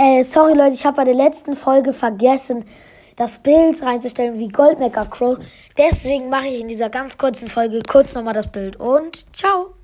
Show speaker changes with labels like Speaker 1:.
Speaker 1: Äh, sorry Leute, ich habe bei der letzten Folge vergessen, das Bild reinzustellen wie Goldmaker Crow. Deswegen mache ich in dieser ganz kurzen Folge kurz nochmal das Bild und ciao.